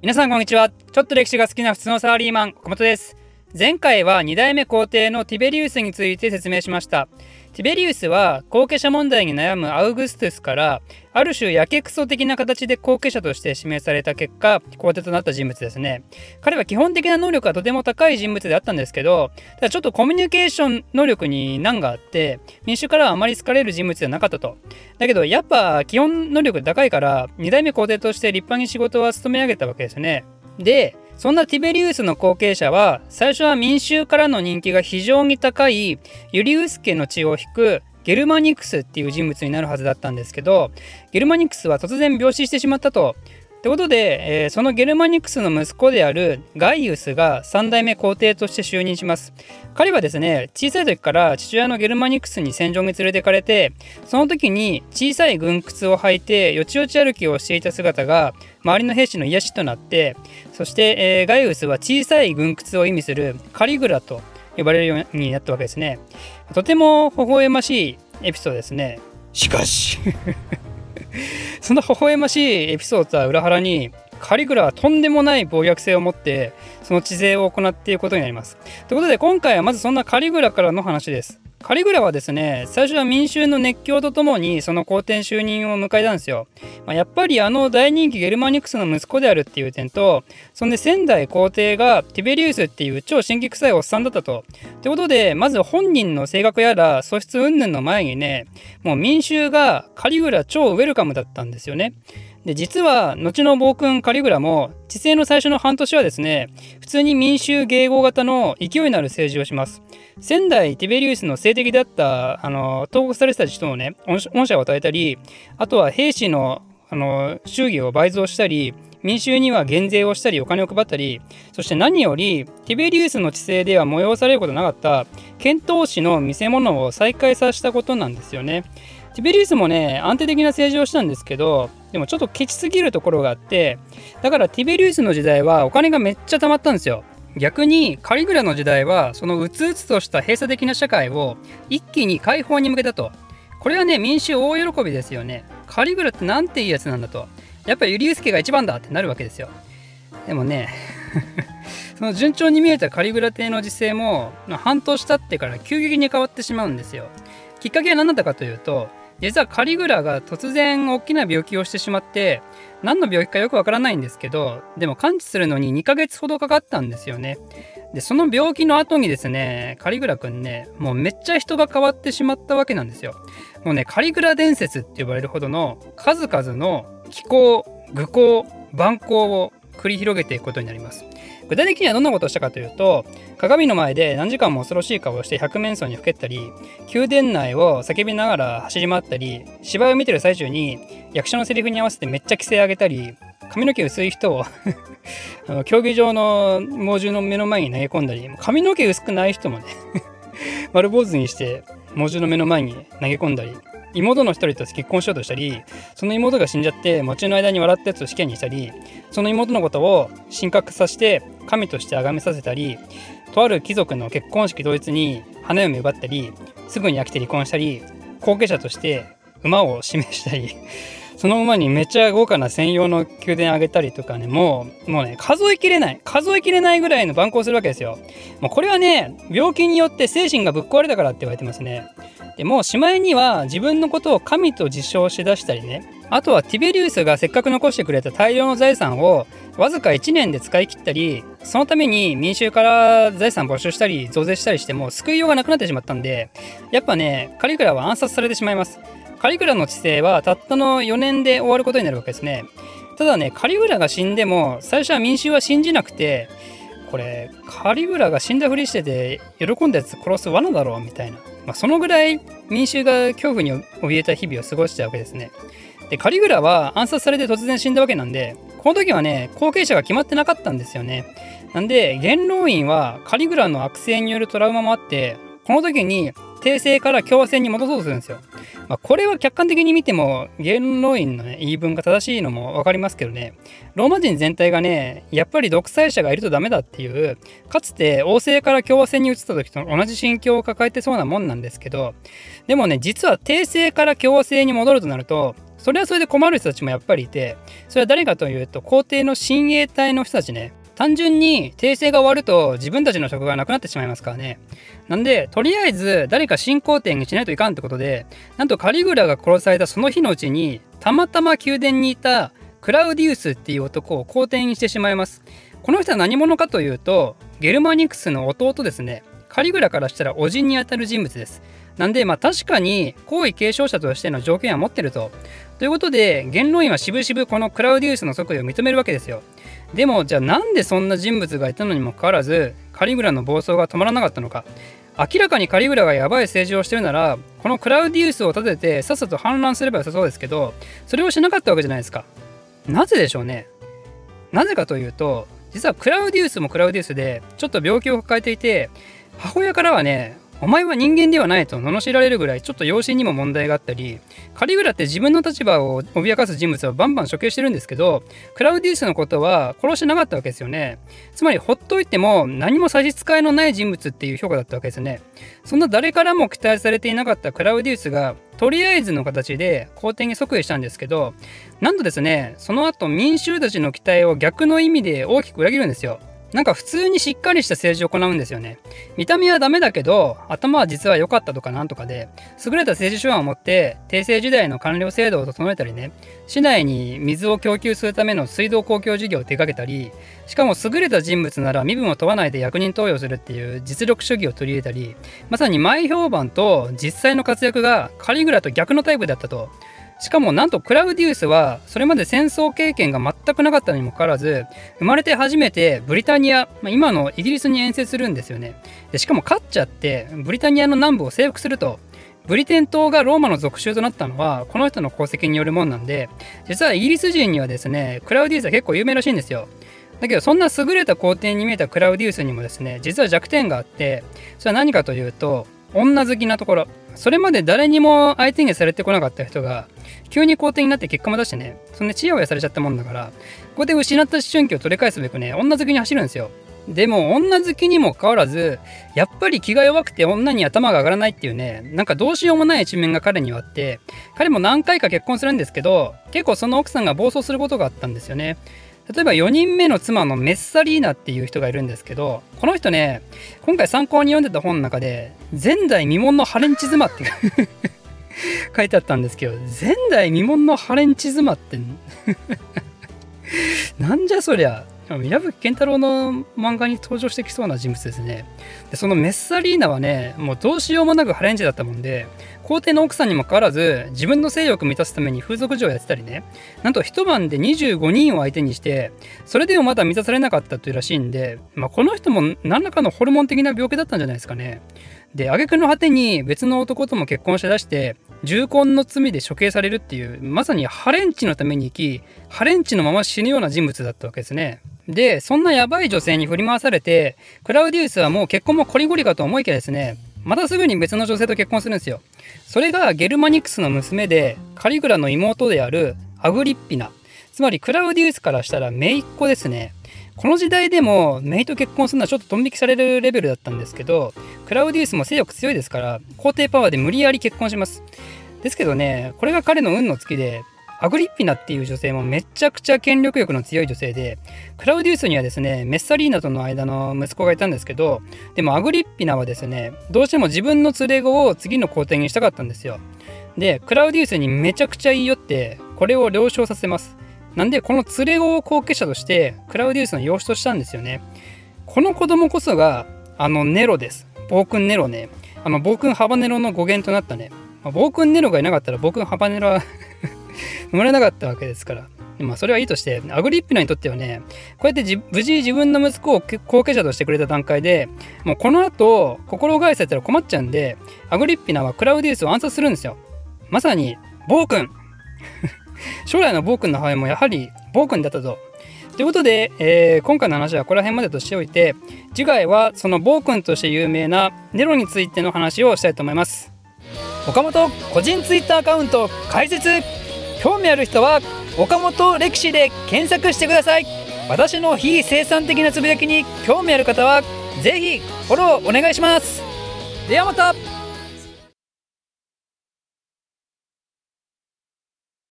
皆さんこんにちは。ちょっと歴史が好きな普通のサラリーマン小本です。前回は2代目皇帝のティベリウスについて説明しました。ティベリウスは後継者問題に悩むアウグストゥスからある種やけくそ的な形で後継者として指名された結果皇帝となった人物ですね。彼は基本的な能力がとても高い人物であったんですけどただちょっとコミュニケーション能力に難があって民主からはあまり好かれる人物ではなかったと。だけどやっぱ基本能力高いから2代目皇帝として立派に仕事は務め上げたわけですね。でそんなティベリウスの後継者は最初は民衆からの人気が非常に高いユリウス家の血を引くゲルマニクスっていう人物になるはずだったんですけどゲルマニクスは突然病死してしまったと。ってことで、えー、そのゲルマニクスの息子であるガイウスが3代目皇帝として就任します。彼はですね、小さい時から父親のゲルマニクスに戦場に連れてかれて、その時に小さい軍靴を履いてよちよち歩きをしていた姿が周りの兵士の癒しとなって、そして、えー、ガイウスは小さい軍靴を意味するカリグラと呼ばれるようになったわけですね。とても微笑ましいエピソードですね。しかし その微笑ましいエピソードは裏腹にカリグラはとんでもない暴虐性を持ってその治税を行っていることになります。ということで今回はまずそんなカリグラからの話です。カリグラはですね最初は民衆の熱狂とともにその皇帝就任を迎えたんですよ、まあ、やっぱりあの大人気ゲルマニクスの息子であるっていう点とそんで仙台皇帝がティベリウスっていう超神経臭いおっさんだったと。ってことでまず本人の性格やら素質云々の前にねもう民衆がカリグラ超ウェルカムだったんですよね。で実は後の暴君カリグラも治政の最初の半年はですね普通に民衆迎合型の勢いのある政治をします仙台ティベリウスの性的であったあの投獄されてた人をね恩赦を与えたりあとは兵士のあの祝儀を倍増したり民衆には減税をしたりお金を配ったりそして何よりティベリウスの治世では催されることなかった遣唐使の見せ物を再開させたことなんですよね。ティベリウスもね安定的な政治をしたんですけどでもちょっとケチすぎるところがあってだからティベリウスの時代はお金がめっちゃ貯まったんですよ。逆にカリグラの時代はそのうつうつとした閉鎖的な社会を一気に解放に向けたと。これはね民衆大喜びですよね。カリグラってなんていいやつなんだと。やっぱユリウス家が一番だってなるわけですよ。でもね その順調に見えたカリグラ帝の時勢も半年経ってから急激に変わってしまうんですよ。きっかけは何だったかというと実はカリグラが突然大きな病気をしてしまって何の病気かよくわからないんですけどでも完治するのに2ヶ月ほどかかったんですよね。でその病気の後にですねカリグラくんねもうめっちゃ人が変わってしまったわけなんですよ。もうねカリグラ伝説って呼ばれるほどの数々の気候愚行蛮行を繰り広げていくことになります。具体的にはどんなことをしたかというと鏡の前で何時間も恐ろしい顔をして百面相にふけったり宮殿内を叫びながら走り回ったり芝居を見てる最中に役者のセリフに合わせてめっちゃ規制上げたり髪の毛薄い人を あの競技場の猛獣の目の前に投げ込んだり髪の毛薄くない人もね 丸坊主にして猛獣の目の前に投げ込んだり妹の一人と結婚しようとしたりその妹が死んじゃって餅の間に笑ったやつを試験にしたりその妹のことを神格させて神として崇めさせたりとある貴族の結婚式当日に花嫁奪ったりすぐに飽きて離婚したり後継者として馬を指名したりその馬にめっちゃ豪華な専用の宮殿あげたりとかねもうもうね数えきれない数えきれないぐらいの蛮行するわけですよ。もうこれはね病気によって精神がぶっ壊れたからって言われてますね。でもしまいには自分のことを神と自称しだしたりね。あとはティベリウスがせっかく残してくれた大量の財産をわずか1年で使い切ったりそのために民衆から財産没収したり増税したりしても救いようがなくなってしまったんでやっぱねカリグラは暗殺されてしまいます。カリグラの治世はたったの4年で終わることになるわけですね。ただねカリグラが死んでも最初は民衆は信じなくてこれカリブラが死んだふりしてて喜んだやつ殺す罠だろうみたいなまあ、そのぐらい民衆が恐怖に怯えた日々を過ごしたわけですね。でカリブラは暗殺されて突然死んだわけなんでこの時はね後継者が決まってなかったんですよね。なんで元老院はカリグラの悪性によるトラウマもあってこの時に帝政から共和制に戻そうとするんですよ。まあ、これは客観的に見ても元老院の、ね、言い分が正しいのも分かりますけどねローマ人全体がねやっぱり独裁者がいるとダメだっていうかつて王政から共和制に移った時と同じ心境を抱えてそうなもんなんですけどでもね実は帝政から共和制に戻るとなるとそれはそれで困る人たちもやっぱりいてそれは誰かというと皇帝の親衛隊の人たちね単純に訂正が終わると自分たちの職がなくなってしまいますからね。なんで、とりあえず誰か進行点にしないといかんってことで、なんとカリグラが殺されたその日のうちに、たまたま宮殿にいたクラウディウスっていう男を皇帝にしてしまいます。この人は何者かというと、ゲルマニクスの弟ですね。カリグラからしたら叔父にあたる人物です。なんで、まあ確かに皇位継承者としての条件は持ってると。ということで、元老院はしぶしぶこのクラウディウスの即位を認めるわけですよ。でもじゃあなんでそんな人物がいたのにもかかわらずカリグラの暴走が止まらなかったのか。明らかにカリグラがやばい政治をしてるならこのクラウディウスを立ててさっさと反乱すればよさそうですけどそれをしなかったわけじゃないですか。なぜでしょうね。なぜかというと実はクラウディウスもクラウディウスでちょっと病気を抱えていて母親からはねお前は人間ではないと罵られるぐらいちょっと養子にも問題があったりカリグラって自分の立場を脅かす人物はバンバン処刑してるんですけどクラウディウスのことは殺してなかったわけですよね。つまりほっといても何も差し支えのない人物っていう評価だったわけですね。そんな誰からも期待されていなかったクラウディウスがとりあえずの形で皇帝に即位したんですけどなんとですねその後民衆たちの期待を逆の意味で大きく裏切るんですよ。なんか普通にしっかりした政治を行うんですよね。見た目はダメだけど、頭は実は良かったとかなんとかで、優れた政治手腕を持って、帝政時代の官僚制度を整えたりね、市内に水を供給するための水道公共事業を手掛けたり、しかも優れた人物なら身分を問わないで役人登用するっていう実力主義を取り入れたり、まさに前評判と実際の活躍がカリグラと逆のタイプだったと。しかもなんとクラウディウスはそれまで戦争経験が全くなかったにもかかわらず生まれて初めてブリタニア、まあ、今のイギリスに遠征するんですよね。でしかも勝っちゃってブリタニアの南部を征服するとブリテン島がローマの属州となったのはこの人の功績によるもんなんで実はイギリス人にはですねクラウディウスは結構有名らしいんですよ。だけどそんな優れた皇帝に見えたクラウディウスにもですね実は弱点があってそれは何かというと女好きなところ。それまで誰にも相手にされてこなかった人が急に皇帝になって結果も出してねそんなチヤホヤされちゃったもんだからここで失った思春期を取り返すべくね女好きに走るんですよ。でも女好きにもかかわらずやっぱり気が弱くて女に頭が上がらないっていうねなんかどうしようもない一面が彼にはあって彼も何回か結婚するんですけど結構その奥さんが暴走することがあったんですよね。例えば4人目の妻のメッサリーナっていう人がいるんですけどこの人ね今回参考に読んでた本の中で前代未聞のハレンチ妻って 書いてあったんですけど前代未聞のハレンチ妻って なんじゃそりゃ。矢吹健太郎の漫画に登場してきそうな人物ですね。でそのメッサリーナはねもうどうしようもなくハレンチだったもんで皇帝の奥さんにもかかわらず自分の性欲満たすために風俗嬢をやってたりね。なんと一晩で25人を相手にしてそれでもまだ満たされなかったというらしいんで、まあ、この人も何らかのホルモン的な病気だったんじゃないですかね。で挙句の果てに別の男とも結婚して出して重婚の罪で処刑されるっていうまさにハレンチのために生きハレンチのまま死ぬような人物だったわけですね。でそんなやばい女性に振り回されてクラウディウスはもう結婚もこりごりかと思いきやですねまたすぐに別の女性と結婚するんですよ。それがゲルマニクスの娘でカリグラの妹であるアグリッピナ。つまりクラウディウスからしたら姪っ子ですね。この時代でも姪と結婚するのはちょっとドン引きされるレベルだったんですけどクラウディウスも性欲強いですから皇帝パワーで無理やり結婚します。ですけどねこれが彼の運の月でアグリッピナっていう女性もめちゃくちゃ権力欲の強い女性で、クラウディウスにはですね、メッサリーナとの間の息子がいたんですけど、でもアグリッピナはですね、どうしても自分の連れ子を次の皇帝にしたかったんですよ。で、クラウディウスにめちゃくちゃ言い寄って、これを了承させます。なんで、この連れ子を後継者として、クラウディウスの養子としたんですよね。この子供こそが、あのネロです。暴君ネロね。あの暴君ハバネロの語源となったね。まあ、暴君ネロがいなかったら暴君ハバネロは生まれなかったわけですから。まあそれはいいとして、アグリッピナにとってはね、こうやって無事自分の息子を後継者としてくれた段階で、もうこの後、心返されたら困っちゃうんで、アグリッピナはクラウディウスを暗殺するんですよ。まさに、暴君 将来の暴君の母親もやはり暴君だったと。ということで、えー、今回の話はこの辺までとしておいて、次回はその暴君として有名なネロについての話をしたいと思います。岡本個人ツイッターアカウント開設興味ある人は岡本歴史で検索してください。私の非生産的なつぶやきに興味ある方はぜひフォローお願いします。ではまた。